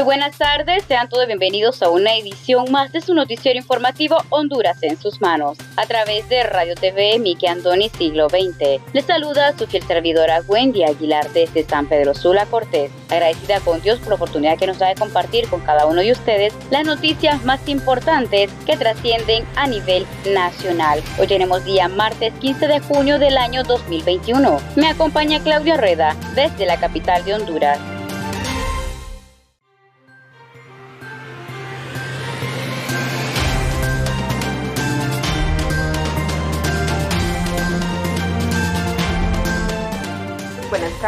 Muy buenas tardes, sean todos bienvenidos a una edición más de su noticiero informativo Honduras en sus manos, a través de Radio TV Miki Andoni Siglo XX. Les saluda su fiel servidora Wendy Aguilar desde San Pedro Sula Cortés, agradecida con Dios por la oportunidad que nos da de compartir con cada uno de ustedes las noticias más importantes que trascienden a nivel nacional. Hoy tenemos día martes 15 de junio del año 2021. Me acompaña Claudia Reda desde la capital de Honduras.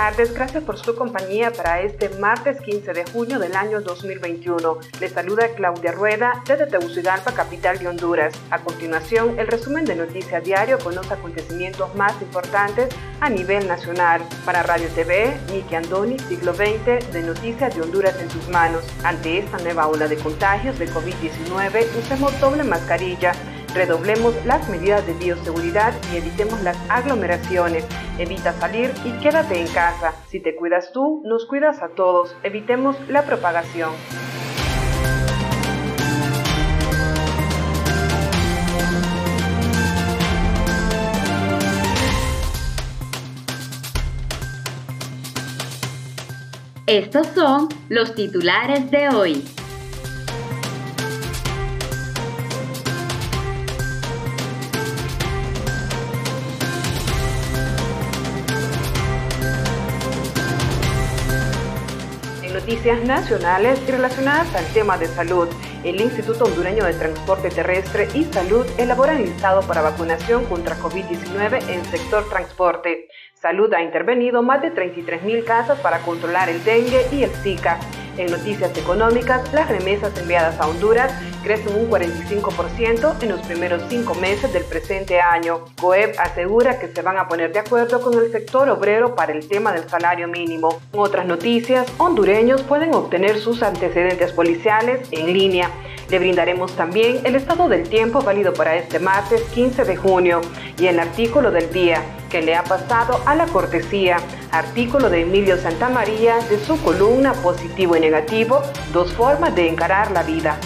Tardes, gracias por su compañía para este martes 15 de junio del año 2021. Les saluda Claudia Rueda desde Tegucigalpa, capital de Honduras. A continuación, el resumen de Noticias Diario con los acontecimientos más importantes a nivel nacional. Para Radio TV, Niki Andoni, siglo XX, de Noticias de Honduras en sus manos. Ante esta nueva ola de contagios de COVID-19, usemos doble mascarilla Redoblemos las medidas de bioseguridad y evitemos las aglomeraciones. Evita salir y quédate en casa. Si te cuidas tú, nos cuidas a todos. Evitemos la propagación. Estos son los titulares de hoy. Nacionales y relacionadas al tema de salud. El Instituto Hondureño de Transporte Terrestre y Salud elabora el listado para vacunación contra COVID-19 en sector transporte. Salud ha intervenido más de 33.000 casas para controlar el dengue y el Zika. En noticias económicas, las remesas enviadas a Honduras crecen un 45% en los primeros cinco meses del presente año. COEB asegura que se van a poner de acuerdo con el sector obrero para el tema del salario mínimo. En otras noticias, hondureños pueden obtener sus antecedentes policiales en línea. Le brindaremos también el estado del tiempo válido para este martes 15 de junio y el artículo del día que le ha pasado a la cortesía, artículo de Emilio Santamaría de su columna Positivo y Negativo, dos formas de encarar la vida.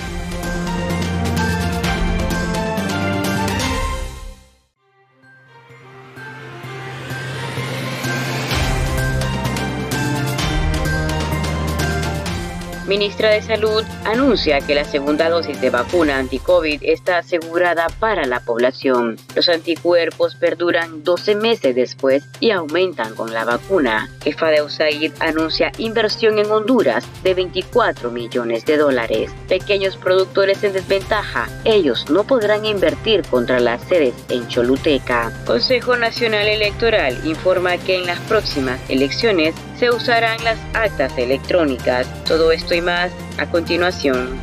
Ministra de Salud anuncia que la segunda dosis de vacuna anti-COVID está asegurada para la población. Los anticuerpos perduran 12 meses después y aumentan con la vacuna. Jefa de USAID anuncia inversión en Honduras de 24 millones de dólares. Pequeños productores en desventaja, ellos no podrán invertir contra las sedes en Choluteca. Consejo Nacional Electoral informa que en las próximas elecciones se usarán las actas electrónicas. Todo esto y más a continuación.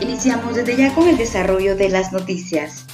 Iniciamos desde ya con el desarrollo de las noticias.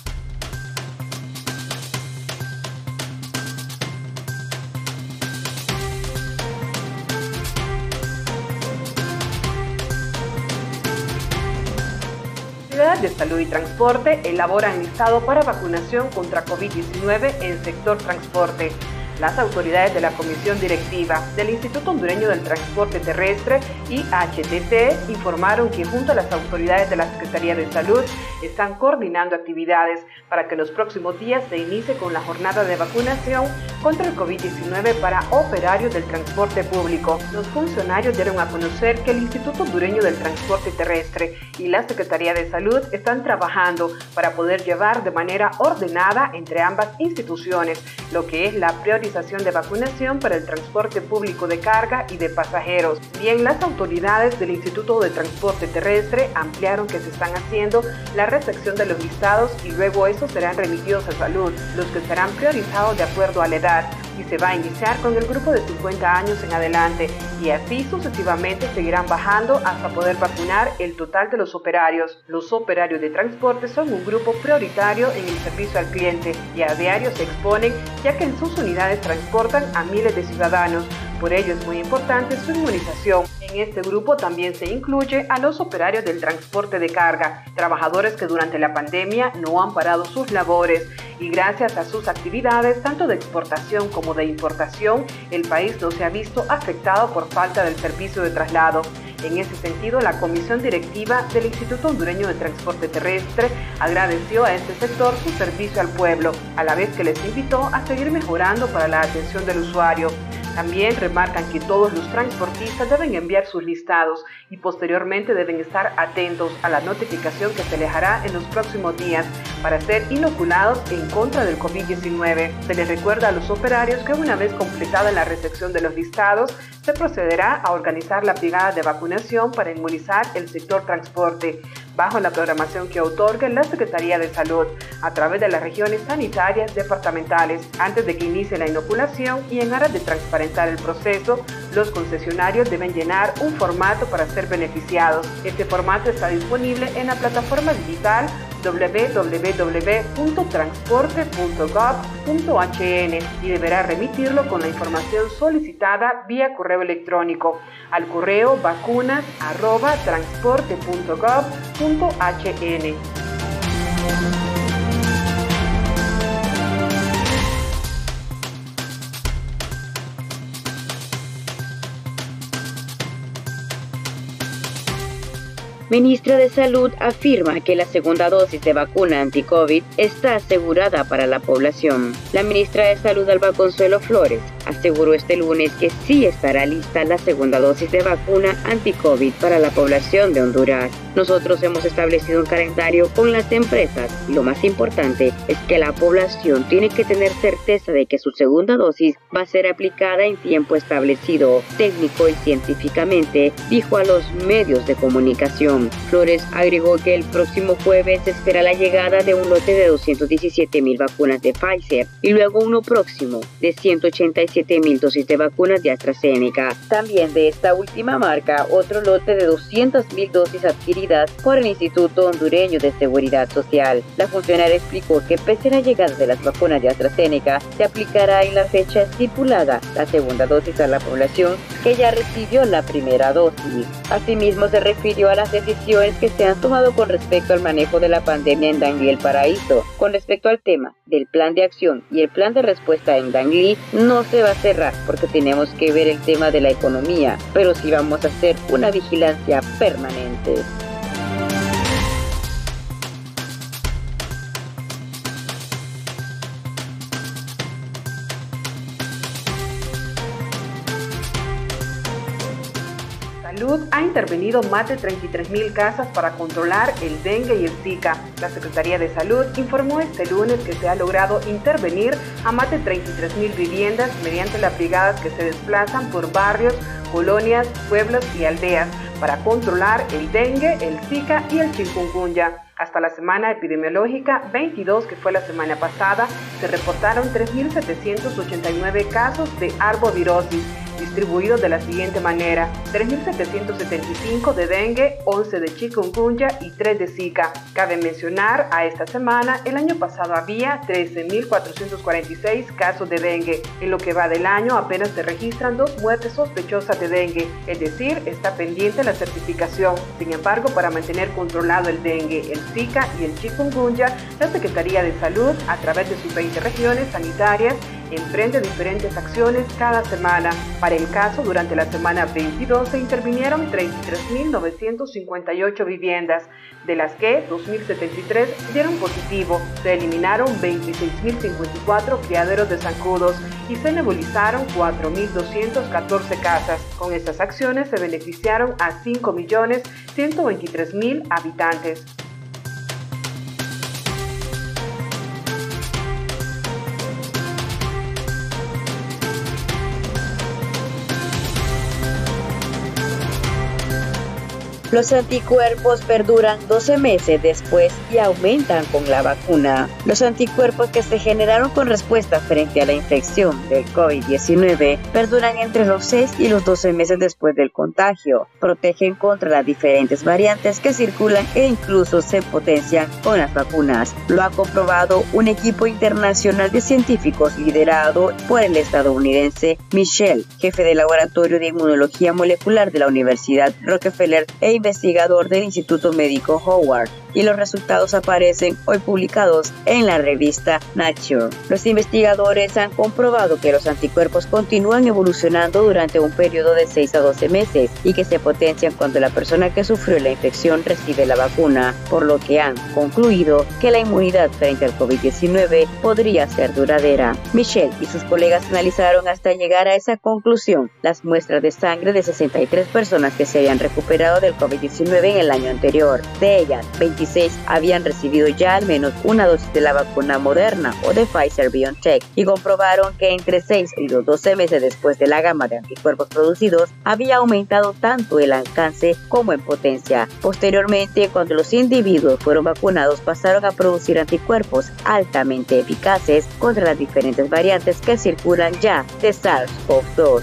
De Salud y Transporte elaboran listado para vacunación contra COVID-19 en sector transporte. Las autoridades de la Comisión Directiva del Instituto Hondureño del Transporte Terrestre y HTT informaron que junto a las autoridades de la Secretaría de Salud están coordinando actividades para que los próximos días se inicie con la jornada de vacunación contra el COVID-19 para operarios del transporte público. Los funcionarios dieron a conocer que el Instituto Hondureño del Transporte Terrestre y la Secretaría de Salud están trabajando para poder llevar de manera ordenada entre ambas instituciones lo que es la prioridad de vacunación para el transporte público de carga y de pasajeros. Bien, las autoridades del Instituto de Transporte Terrestre ampliaron que se están haciendo la recepción de los listados y luego esos serán remitidos a salud, los que serán priorizados de acuerdo a la edad y se va a iniciar con el grupo de 50 años en adelante y así sucesivamente seguirán bajando hasta poder vacunar el total de los operarios. Los operarios de transporte son un grupo prioritario en el servicio al cliente y a diario se exponen ya que en sus unidades transportan a miles de ciudadanos. Por ello es muy importante su inmunización. En este grupo también se incluye a los operarios del transporte de carga, trabajadores que durante la pandemia no han parado sus labores y gracias a sus actividades tanto de exportación como de importación, el país no se ha visto afectado por falta del servicio de traslado. En ese sentido, la comisión directiva del Instituto Hondureño de Transporte Terrestre agradeció a este sector su servicio al pueblo, a la vez que les invitó a seguir mejorando para la atención del usuario. También remarcan que todos los transportistas deben enviar sus listados y posteriormente deben estar atentos a la notificación que se les hará en los próximos días para ser inoculados en contra del COVID-19. Se les recuerda a los operarios que una vez completada la recepción de los listados, se procederá a organizar la brigada de vacunación para inmunizar el sector transporte bajo la programación que otorga la Secretaría de Salud a través de las regiones sanitarias departamentales. Antes de que inicie la inoculación y en aras de transparentar el proceso, los concesionarios deben llenar un formato para ser beneficiados. Este formato está disponible en la plataforma digital www.transporte.gov.hn y deberá remitirlo con la información solicitada vía correo electrónico al correo vacunas@transporte.gov.hn. Ministra de Salud afirma que la segunda dosis de vacuna anti-COVID está asegurada para la población. La ministra de Salud, Alba Consuelo Flores, aseguró este lunes que sí estará lista la segunda dosis de vacuna anti-COVID para la población de Honduras. Nosotros hemos establecido un calendario con las empresas y lo más importante es que la población tiene que tener certeza de que su segunda dosis va a ser aplicada en tiempo establecido, técnico y científicamente, dijo a los medios de comunicación. Flores agregó que el próximo jueves se espera la llegada de un lote de 217 mil vacunas de Pfizer y luego uno próximo de 185 7.000 dosis de vacunas de AstraZeneca. También de esta última marca, otro lote de 200.000 dosis adquiridas por el Instituto Hondureño de Seguridad Social. La funcionaria explicó que pese a la llegada de las vacunas de AstraZeneca, se aplicará en la fecha estipulada la segunda dosis a la población que ya recibió la primera dosis. Asimismo, se refirió a las decisiones que se han tomado con respecto al manejo de la pandemia en Danlí el Paraíso. Con respecto al tema del plan de acción y el plan de respuesta en Danlí, no se va a cerrar porque tenemos que ver el tema de la economía, pero sí vamos a hacer una vigilancia permanente. Intervenido más de 33.000 casas para controlar el dengue y el Zika. La Secretaría de Salud informó este lunes que se ha logrado intervenir a más de 33.000 viviendas mediante las brigadas que se desplazan por barrios, colonias, pueblos y aldeas para controlar el dengue, el Zika y el chikungunya. Hasta la semana epidemiológica 22, que fue la semana pasada, se reportaron 3.789 casos de arbovirosis distribuidos de la siguiente manera: 3.775 de dengue, 11 de chikungunya y 3 de zika. Cabe mencionar, a esta semana, el año pasado había 13.446 casos de dengue. En lo que va del año apenas se registran dos muertes sospechosas de dengue, es decir, está pendiente la certificación. Sin embargo, para mantener controlado el dengue, el zika y el chikungunya, la Secretaría de Salud, a través de sus 20 regiones sanitarias, emprende diferentes acciones cada semana. Para el caso, durante la semana 22 se intervinieron 33.958 viviendas, de las que 2.073 dieron positivo. Se eliminaron 26.054 criaderos de zancudos y se nebulizaron 4.214 casas. Con estas acciones se beneficiaron a 5.123.000 habitantes. Los anticuerpos perduran 12 meses después y aumentan con la vacuna. Los anticuerpos que se generaron con respuesta frente a la infección del COVID-19 perduran entre los 6 y los 12 meses después del contagio. Protegen contra las diferentes variantes que circulan e incluso se potencian con las vacunas. Lo ha comprobado un equipo internacional de científicos liderado por el estadounidense Michelle, jefe del Laboratorio de Inmunología Molecular de la Universidad Rockefeller e investigador del Instituto Médico Howard y los resultados aparecen hoy publicados en la revista Nature. Los investigadores han comprobado que los anticuerpos continúan evolucionando durante un periodo de 6 a 12 meses y que se potencian cuando la persona que sufrió la infección recibe la vacuna, por lo que han concluido que la inmunidad frente al COVID-19 podría ser duradera. Michelle y sus colegas analizaron hasta llegar a esa conclusión las muestras de sangre de 63 personas que se habían recuperado del COVID-19 en el año anterior. De ellas, 20 habían recibido ya al menos una dosis de la vacuna moderna o de Pfizer BioNTech y comprobaron que entre 6 y los 12 meses después de la gama de anticuerpos producidos había aumentado tanto el alcance como en potencia. Posteriormente, cuando los individuos fueron vacunados, pasaron a producir anticuerpos altamente eficaces contra las diferentes variantes que circulan ya de SARS-CoV-2.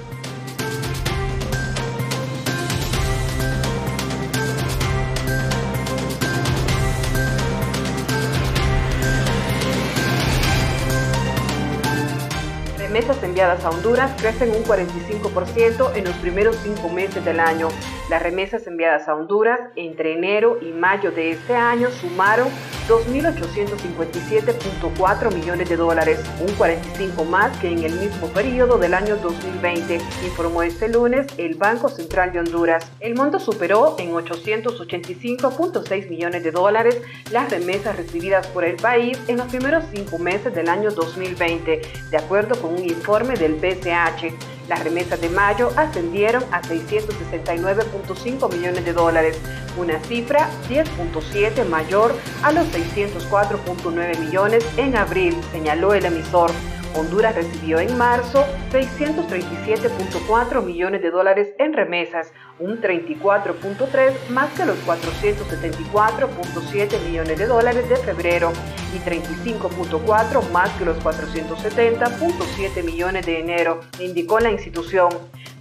Enviadas a Honduras crecen un 45% en los primeros cinco meses del año. Las remesas enviadas a Honduras entre enero y mayo de este año sumaron 2.857.4 millones de dólares, un 45 más que en el mismo periodo del año 2020, informó este lunes el Banco Central de Honduras. El monto superó en 885.6 millones de dólares las remesas recibidas por el país en los primeros cinco meses del año 2020, de acuerdo con un informe del BCH. Las remesas de mayo ascendieron a 669.5 millones de dólares, una cifra 10.7 mayor a los 604.9 millones en abril, señaló el emisor. Honduras recibió en marzo 637.4 millones de dólares en remesas, un 34.3 más que los 474.7 millones de dólares de febrero y 35.4 más que los 470.7 millones de enero, indicó la institución.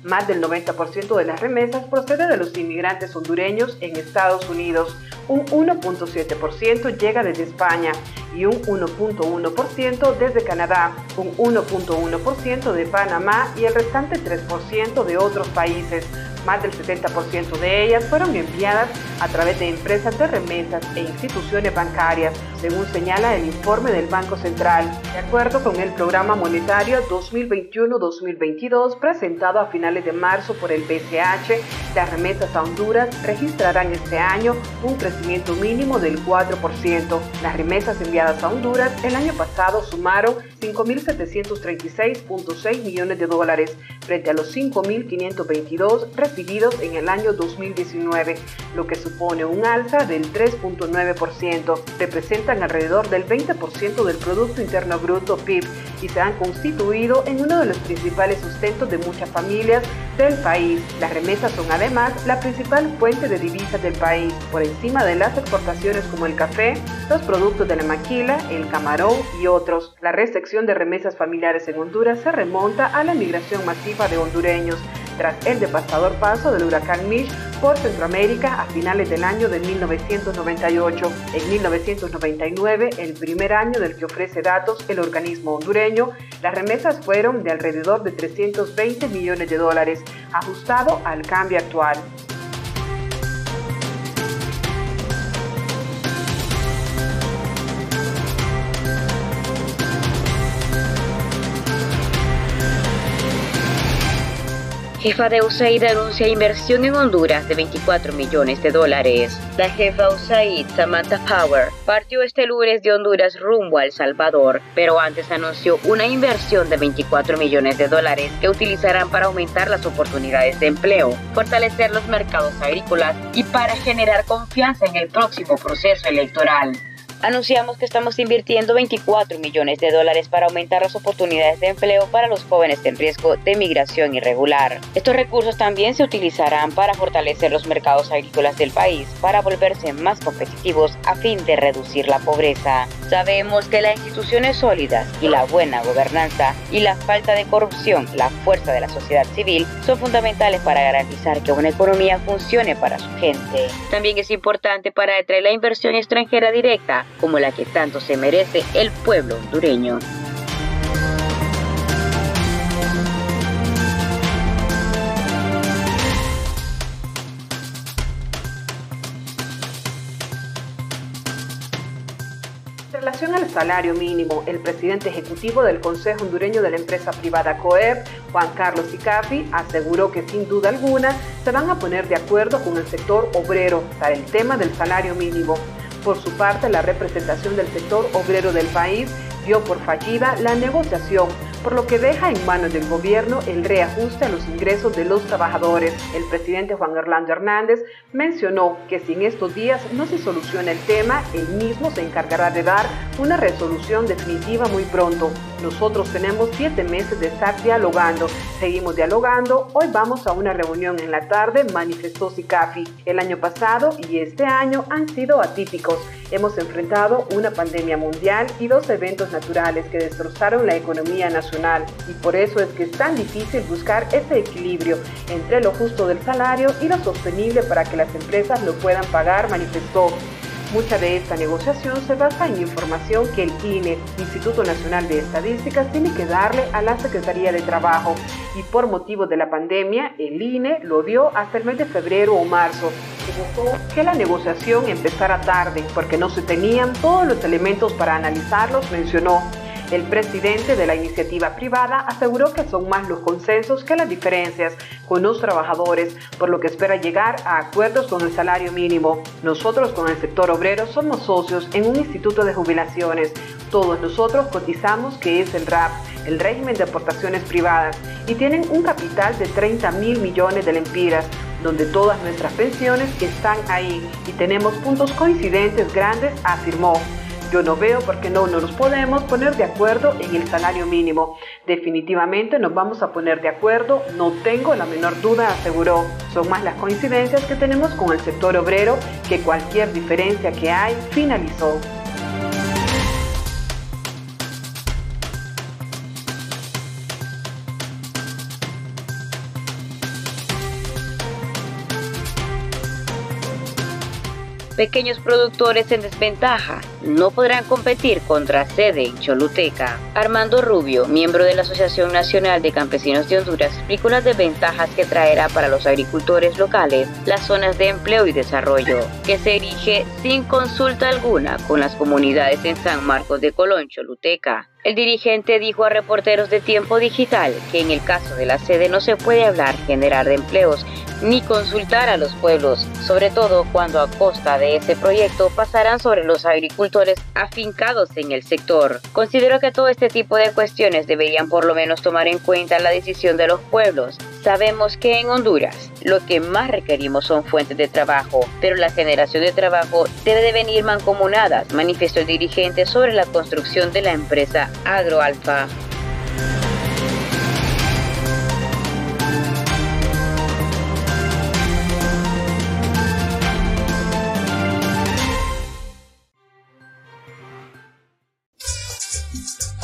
Más del 90% de las remesas procede de los inmigrantes hondureños en Estados Unidos, un 1.7% llega desde España y un 1.1% desde Canadá, un 1.1% de Panamá y el restante 3% de otros países. Más del 70% de ellas fueron enviadas a través de empresas de remesas e instituciones bancarias, según señala el informe del Banco Central. De acuerdo con el programa monetario 2021-2022 presentado a finales de marzo por el BCH, las remesas a Honduras registrarán este año un crecimiento mínimo del 4%. Las remesas enviadas a Honduras el año pasado sumaron 5.736.6 millones de dólares frente a los 5.522 recibidos en el año 2019, lo que supone un alza del 3.9%. Representan alrededor del 20% del Producto Interno Bruto PIB y se han constituido en uno de los principales sustentos de muchas familias del país. Las remesas son además la principal fuente de divisas del país, por encima de las exportaciones como el café, los productos de la maquila, el camarón y otros. La recepción de remesas familiares en Honduras se remonta a la migración masiva de hondureños tras el devastador paso del huracán Mitch por Centroamérica a finales del año de 1998. En 1999, el primer año del que ofrece datos el organismo hondureño, las remesas fueron de alrededor de 320 millones de dólares, ajustado al cambio actual. Jefa de USAID anuncia inversión en Honduras de 24 millones de dólares. La jefa USAID, Samantha Power, partió este lunes de Honduras rumbo a El Salvador, pero antes anunció una inversión de 24 millones de dólares que utilizarán para aumentar las oportunidades de empleo, fortalecer los mercados agrícolas y para generar confianza en el próximo proceso electoral anunciamos que estamos invirtiendo 24 millones de dólares para aumentar las oportunidades de empleo para los jóvenes en riesgo de migración irregular. Estos recursos también se utilizarán para fortalecer los mercados agrícolas del país, para volverse más competitivos a fin de reducir la pobreza. Sabemos que las instituciones sólidas y la buena gobernanza y la falta de corrupción, la fuerza de la sociedad civil, son fundamentales para garantizar que una economía funcione para su gente. También es importante para atraer la inversión extranjera directa como la que tanto se merece el pueblo hondureño. En relación al salario mínimo, el presidente ejecutivo del Consejo Hondureño de la empresa privada COEP, Juan Carlos Icafi, aseguró que sin duda alguna se van a poner de acuerdo con el sector obrero para el tema del salario mínimo. Por su parte, la representación del sector obrero del país dio por fallida la negociación por lo que deja en manos del gobierno el reajuste a los ingresos de los trabajadores. El presidente Juan Orlando Hernández mencionó que si en estos días no se soluciona el tema, él mismo se encargará de dar una resolución definitiva muy pronto. Nosotros tenemos siete meses de estar dialogando, seguimos dialogando, hoy vamos a una reunión en la tarde, manifestó Sicafi. El año pasado y este año han sido atípicos. Hemos enfrentado una pandemia mundial y dos eventos naturales que destrozaron la economía nacional y por eso es que es tan difícil buscar ese equilibrio entre lo justo del salario y lo sostenible para que las empresas lo puedan pagar, manifestó. Mucha de esta negociación se basa en información que el INE, Instituto Nacional de Estadísticas, tiene que darle a la Secretaría de Trabajo y por motivo de la pandemia, el INE lo dio hasta el mes de febrero o marzo. Que la negociación empezara tarde porque no se tenían todos los elementos para analizarlos, mencionó. El presidente de la iniciativa privada aseguró que son más los consensos que las diferencias con los trabajadores, por lo que espera llegar a acuerdos con el salario mínimo. Nosotros con el sector obrero somos socios en un instituto de jubilaciones. Todos nosotros cotizamos que es el RAP, el régimen de aportaciones privadas, y tienen un capital de 30 mil millones de lempiras donde todas nuestras pensiones están ahí y tenemos puntos coincidentes grandes, afirmó. Yo no veo por qué no nos podemos poner de acuerdo en el salario mínimo. Definitivamente nos vamos a poner de acuerdo, no tengo la menor duda, aseguró. Son más las coincidencias que tenemos con el sector obrero que cualquier diferencia que hay, finalizó. Pequeños productores en desventaja no podrán competir contra sede Choluteca. Armando Rubio, miembro de la Asociación Nacional de Campesinos de Honduras, explicó las desventajas que traerá para los agricultores locales las zonas de empleo y desarrollo, que se erige sin consulta alguna con las comunidades en San Marcos de Colón, Choluteca. El dirigente dijo a reporteros de Tiempo Digital que en el caso de la sede no se puede hablar generar de empleos ni consultar a los pueblos, sobre todo cuando a costa de ese proyecto pasarán sobre los agricultores afincados en el sector. Considero que todo este tipo de cuestiones deberían por lo menos tomar en cuenta la decisión de los pueblos. Sabemos que en Honduras lo que más requerimos son fuentes de trabajo, pero la generación de trabajo debe de venir mancomunadas, manifestó el dirigente sobre la construcción de la empresa AgroAlfa.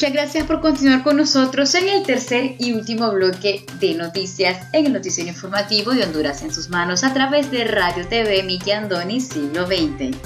Muchas gracias por continuar con nosotros en el tercer y último bloque de noticias en el noticiero informativo de Honduras en sus manos a través de Radio TV Miki Andoni Siglo XX.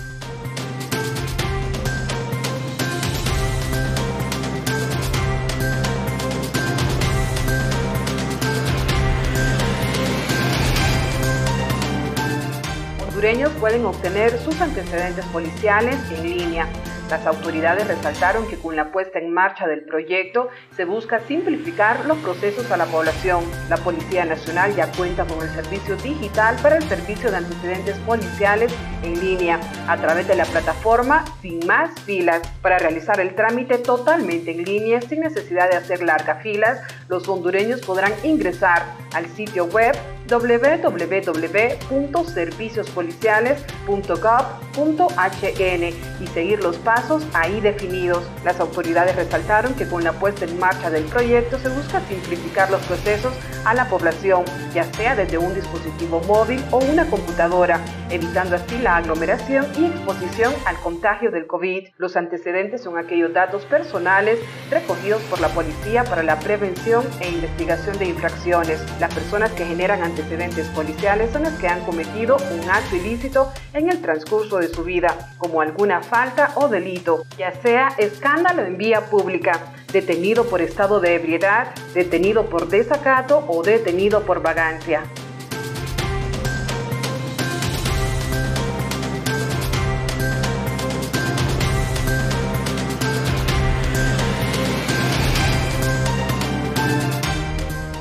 Hondureños pueden obtener sus antecedentes policiales en línea las autoridades resaltaron que con la puesta en marcha del proyecto se busca simplificar los procesos a la población. La Policía Nacional ya cuenta con el servicio digital para el servicio de antecedentes policiales en línea a través de la plataforma Sin Más Filas. Para realizar el trámite totalmente en línea sin necesidad de hacer largas filas, los hondureños podrán ingresar al sitio web www.serviciospoliciales.gov.hn y seguir los pasos ahí definidos. Las autoridades resaltaron que con la puesta en marcha del proyecto se busca simplificar los procesos a la población, ya sea desde un dispositivo móvil o una computadora, evitando así la aglomeración y exposición al contagio del COVID. Los antecedentes son aquellos datos personales recogidos por la policía para la prevención e investigación de infracciones. Las personas que generan antecedentes policiales son las que han cometido un acto ilícito en el transcurso de su vida, como alguna falta o delito, ya sea escándalo en vía pública, detenido por estado de ebriedad, detenido por desacato o detenido por vagancia.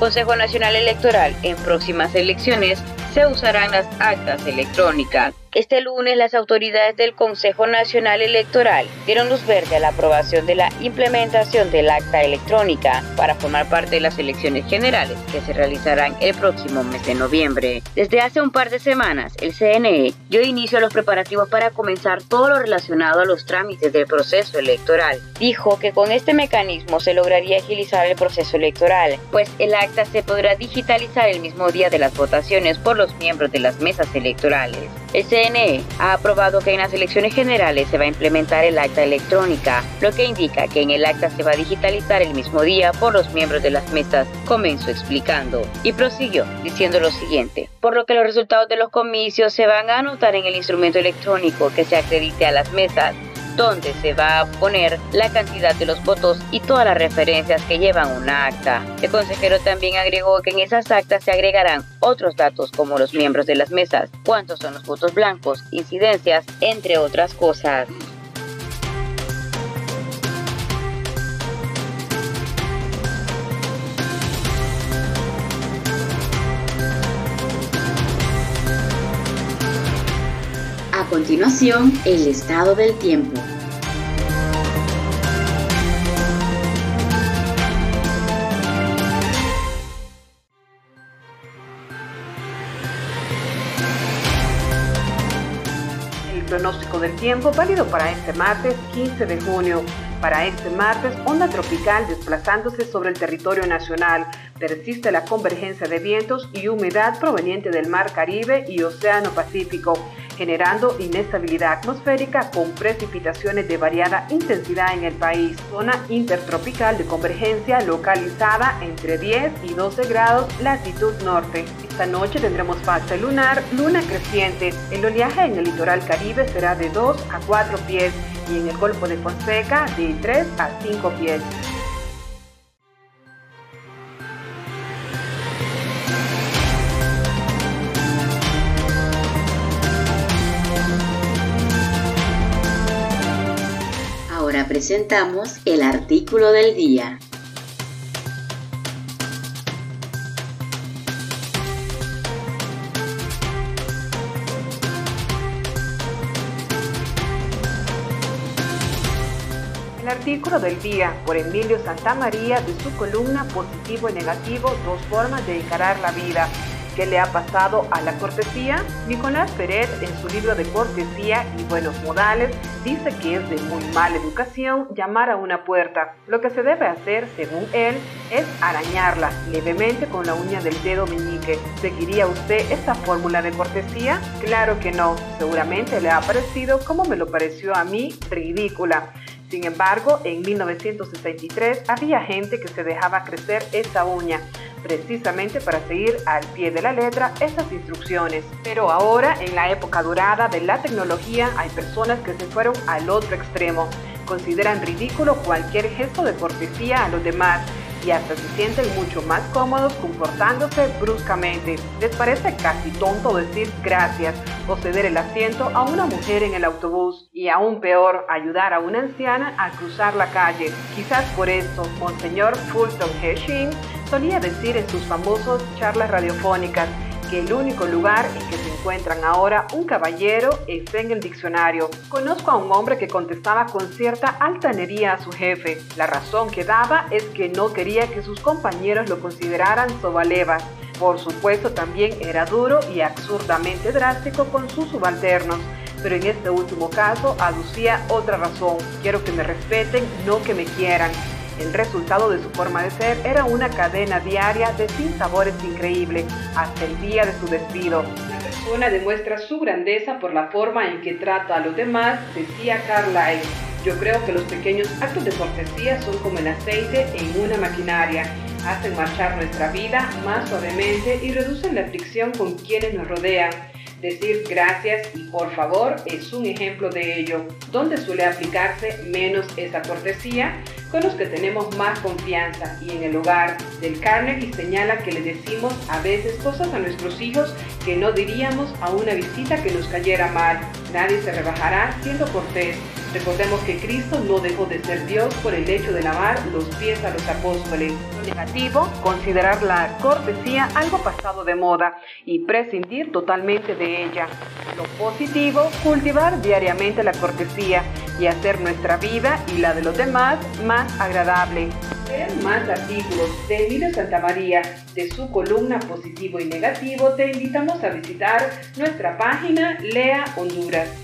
Consejo Nacional Electoral en próximas elecciones se usarán las actas electrónicas. Este lunes las autoridades del Consejo Nacional Electoral dieron luz verde a la aprobación de la implementación del acta electrónica para formar parte de las elecciones generales que se realizarán el próximo mes de noviembre. Desde hace un par de semanas, el CNE dio inicio a los preparativos para comenzar todo lo relacionado a los trámites del proceso electoral. Dijo que con este mecanismo se lograría agilizar el proceso electoral, pues el acta se podrá digitalizar el mismo día de las votaciones por los miembros de las mesas electorales. Ha aprobado que en las elecciones generales se va a implementar el acta electrónica, lo que indica que en el acta se va a digitalizar el mismo día por los miembros de las mesas, comenzó explicando. Y prosiguió diciendo lo siguiente, por lo que los resultados de los comicios se van a anotar en el instrumento electrónico que se acredite a las mesas donde se va a poner la cantidad de los votos y todas las referencias que llevan una acta. El consejero también agregó que en esas actas se agregarán otros datos como los miembros de las mesas, cuántos son los votos blancos, incidencias, entre otras cosas. Continuación, el estado del tiempo. El pronóstico del tiempo válido para este martes 15 de junio. Para este martes, onda tropical desplazándose sobre el territorio nacional. Persiste la convergencia de vientos y humedad proveniente del Mar Caribe y Océano Pacífico generando inestabilidad atmosférica con precipitaciones de variada intensidad en el país. Zona intertropical de convergencia localizada entre 10 y 12 grados latitud norte. Esta noche tendremos fase lunar, luna creciente. El oleaje en el litoral caribe será de 2 a 4 pies y en el Golfo de Fonseca de 3 a 5 pies. Ahora presentamos el artículo del día. Artículo del día por Emilio Santamaría de su columna Positivo y Negativo, dos formas de encarar la vida ¿Qué le ha pasado a la cortesía? Nicolás Pérez, en su libro de cortesía y buenos modales, dice que es de muy mala educación llamar a una puerta. Lo que se debe hacer, según él, es arañarla levemente con la uña del dedo meñique. ¿Seguiría usted esta fórmula de cortesía? Claro que no. Seguramente le ha parecido, como me lo pareció a mí, ridícula. Sin embargo, en 1963 había gente que se dejaba crecer esa uña precisamente para seguir al pie de la letra esas instrucciones. Pero ahora, en la época dorada de la tecnología, hay personas que se fueron al otro extremo. Consideran ridículo cualquier gesto de cortesía a los demás y hasta se sienten mucho más cómodos comportándose bruscamente. Les parece casi tonto decir gracias o ceder el asiento a una mujer en el autobús y aún peor ayudar a una anciana a cruzar la calle. Quizás por eso Monseñor Fulton Heshing solía decir en sus famosas charlas radiofónicas que el único lugar en que se encuentran ahora un caballero es en el diccionario. Conozco a un hombre que contestaba con cierta altanería a su jefe. La razón que daba es que no quería que sus compañeros lo consideraran sobalevas. Por supuesto también era duro y absurdamente drástico con sus subalternos pero en este último caso aducía otra razón. Quiero que me respeten, no que me quieran. El resultado de su forma de ser era una cadena diaria de sinsabores increíble hasta el día de su despido. La persona demuestra su grandeza por la forma en que trata a los demás, decía Carlyle. Yo creo que los pequeños actos de cortesía son como el aceite en una maquinaria. Hacen marchar nuestra vida más suavemente y reducen la fricción con quienes nos rodean. Decir gracias y por favor es un ejemplo de ello. ¿Dónde suele aplicarse menos esa cortesía? Con los que tenemos más confianza y en el hogar del Carnegie señala que le decimos a veces cosas a nuestros hijos que no diríamos a una visita que nos cayera mal. Nadie se rebajará siendo cortés. Recordemos que Cristo no dejó de ser Dios por el hecho de lavar los pies a los apóstoles. Negativo, considerar la cortesía algo pasado de moda y prescindir totalmente de ella. Lo positivo, cultivar diariamente la cortesía y hacer nuestra vida y la de los demás más agradable. Ver más artículos de Emilio Santamaría de su columna Positivo y Negativo, te invitamos a visitar nuestra página Lea Honduras.